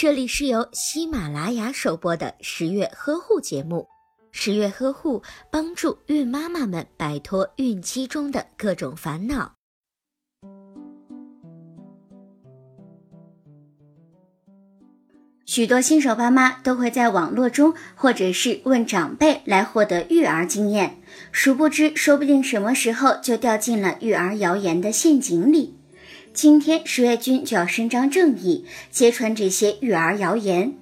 这里是由喜马拉雅首播的十月呵护节目。十月呵护帮助孕妈妈们摆脱孕期中的各种烦恼。许多新手爸妈都会在网络中或者是问长辈来获得育儿经验，殊不知，说不定什么时候就掉进了育儿谣言的陷阱里。今天十月君就要伸张正义，揭穿这些育儿谣言。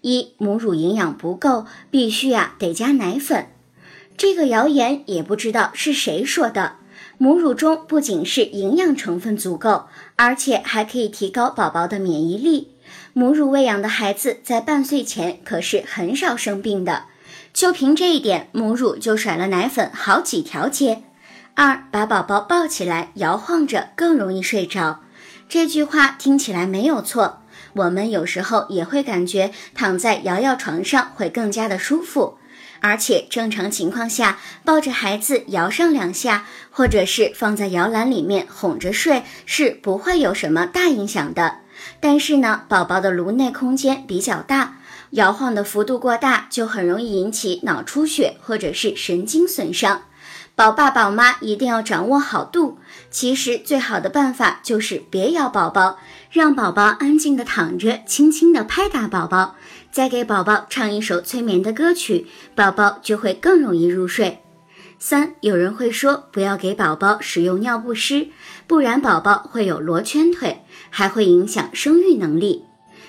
一母乳营养不够，必须啊得加奶粉。这个谣言也不知道是谁说的。母乳中不仅是营养成分足够，而且还可以提高宝宝的免疫力。母乳喂养的孩子在半岁前可是很少生病的。就凭这一点，母乳就甩了奶粉好几条街。二，把宝宝抱起来摇晃着更容易睡着。这句话听起来没有错。我们有时候也会感觉躺在摇摇床上会更加的舒服，而且正常情况下抱着孩子摇上两下，或者是放在摇篮里面哄着睡是不会有什么大影响的。但是呢，宝宝的颅内空间比较大，摇晃的幅度过大就很容易引起脑出血或者是神经损伤。宝爸宝妈一定要掌握好度。其实最好的办法就是别摇宝宝，让宝宝安静的躺着，轻轻的拍打宝宝，再给宝宝唱一首催眠的歌曲，宝宝就会更容易入睡。三，有人会说不要给宝宝使用尿不湿，不然宝宝会有罗圈腿，还会影响生育能力。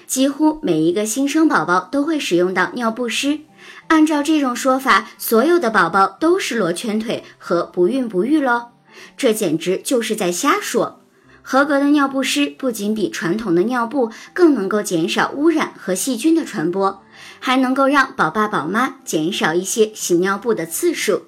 几乎每一个新生宝宝都会使用到尿不湿。按照这种说法，所有的宝宝都是罗圈腿和不孕不育喽？这简直就是在瞎说！合格的尿不湿不仅比传统的尿布更能够减少污染和细菌的传播，还能够让宝爸宝妈减少一些洗尿布的次数。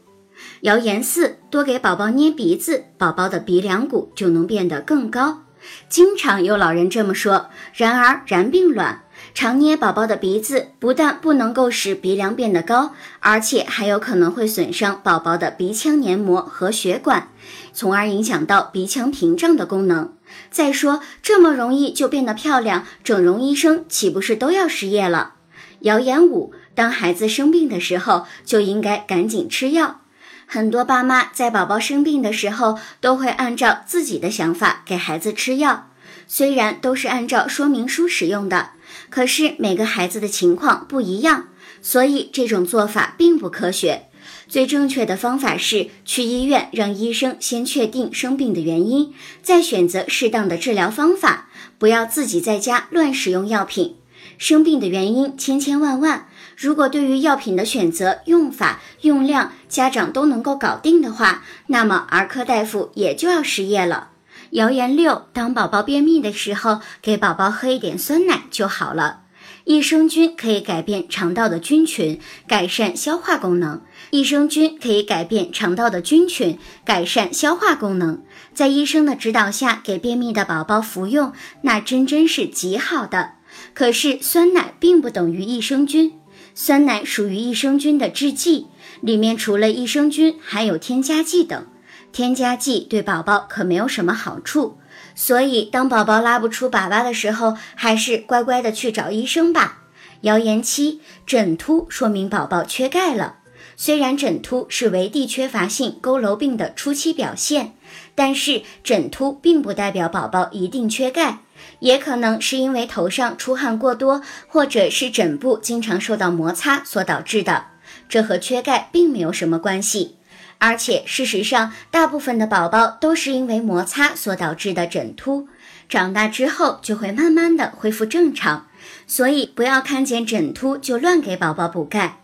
谣言四：多给宝宝捏鼻子，宝宝的鼻梁骨就能变得更高。经常有老人这么说，然而然并卵。常捏宝宝的鼻子，不但不能够使鼻梁变得高，而且还有可能会损伤宝宝的鼻腔黏膜和血管，从而影响到鼻腔屏障的功能。再说，这么容易就变得漂亮，整容医生岂不是都要失业了？谣言五：当孩子生病的时候，就应该赶紧吃药。很多爸妈在宝宝生病的时候，都会按照自己的想法给孩子吃药，虽然都是按照说明书使用的。可是每个孩子的情况不一样，所以这种做法并不科学。最正确的方法是去医院，让医生先确定生病的原因，再选择适当的治疗方法。不要自己在家乱使用药品。生病的原因千千万万，如果对于药品的选择、用法、用量，家长都能够搞定的话，那么儿科大夫也就要失业了。谣言六：当宝宝便秘的时候，给宝宝喝一点酸奶就好了。益生菌可以改变肠道的菌群，改善消化功能。益生菌可以改变肠道的菌群，改善消化功能。在医生的指导下给便秘的宝宝服用，那真真是极好的。可是酸奶并不等于益生菌，酸奶属于益生菌的制剂，里面除了益生菌，还有添加剂等。添加剂对宝宝可没有什么好处，所以当宝宝拉不出粑粑的时候，还是乖乖的去找医生吧。谣言七：枕秃说明宝宝缺钙了。虽然枕秃是围地缺乏性佝偻病的初期表现，但是枕秃并不代表宝宝一定缺钙，也可能是因为头上出汗过多，或者是枕部经常受到摩擦所导致的，这和缺钙并没有什么关系。而且，事实上，大部分的宝宝都是因为摩擦所导致的枕秃，长大之后就会慢慢的恢复正常。所以，不要看见枕秃就乱给宝宝补钙。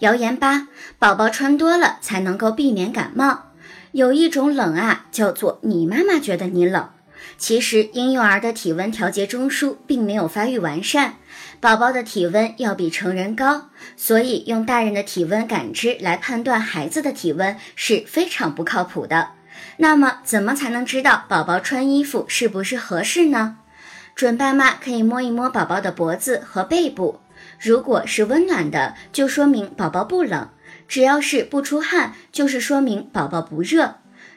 谣言八：宝宝穿多了才能够避免感冒。有一种冷啊，叫做你妈妈觉得你冷。其实，婴幼儿的体温调节中枢并没有发育完善，宝宝的体温要比成人高，所以用大人的体温感知来判断孩子的体温是非常不靠谱的。那么，怎么才能知道宝宝穿衣服是不是合适呢？准爸妈可以摸一摸宝宝的脖子和背部，如果是温暖的，就说明宝宝不冷；只要是不出汗，就是说明宝宝不热。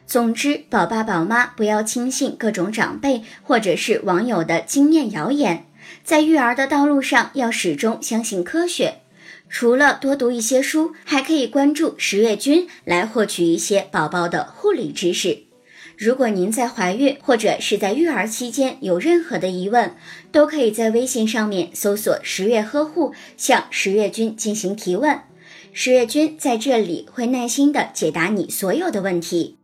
总之，宝爸宝妈不要轻信各种长辈或者是网友的经验谣言，在育儿的道路上要始终相信科学。除了多读一些书，还可以关注十月君来获取一些宝宝的护理知识。如果您在怀孕或者是在育儿期间有任何的疑问，都可以在微信上面搜索“十月呵护”，向十月君进行提问。十月君在这里会耐心的解答你所有的问题。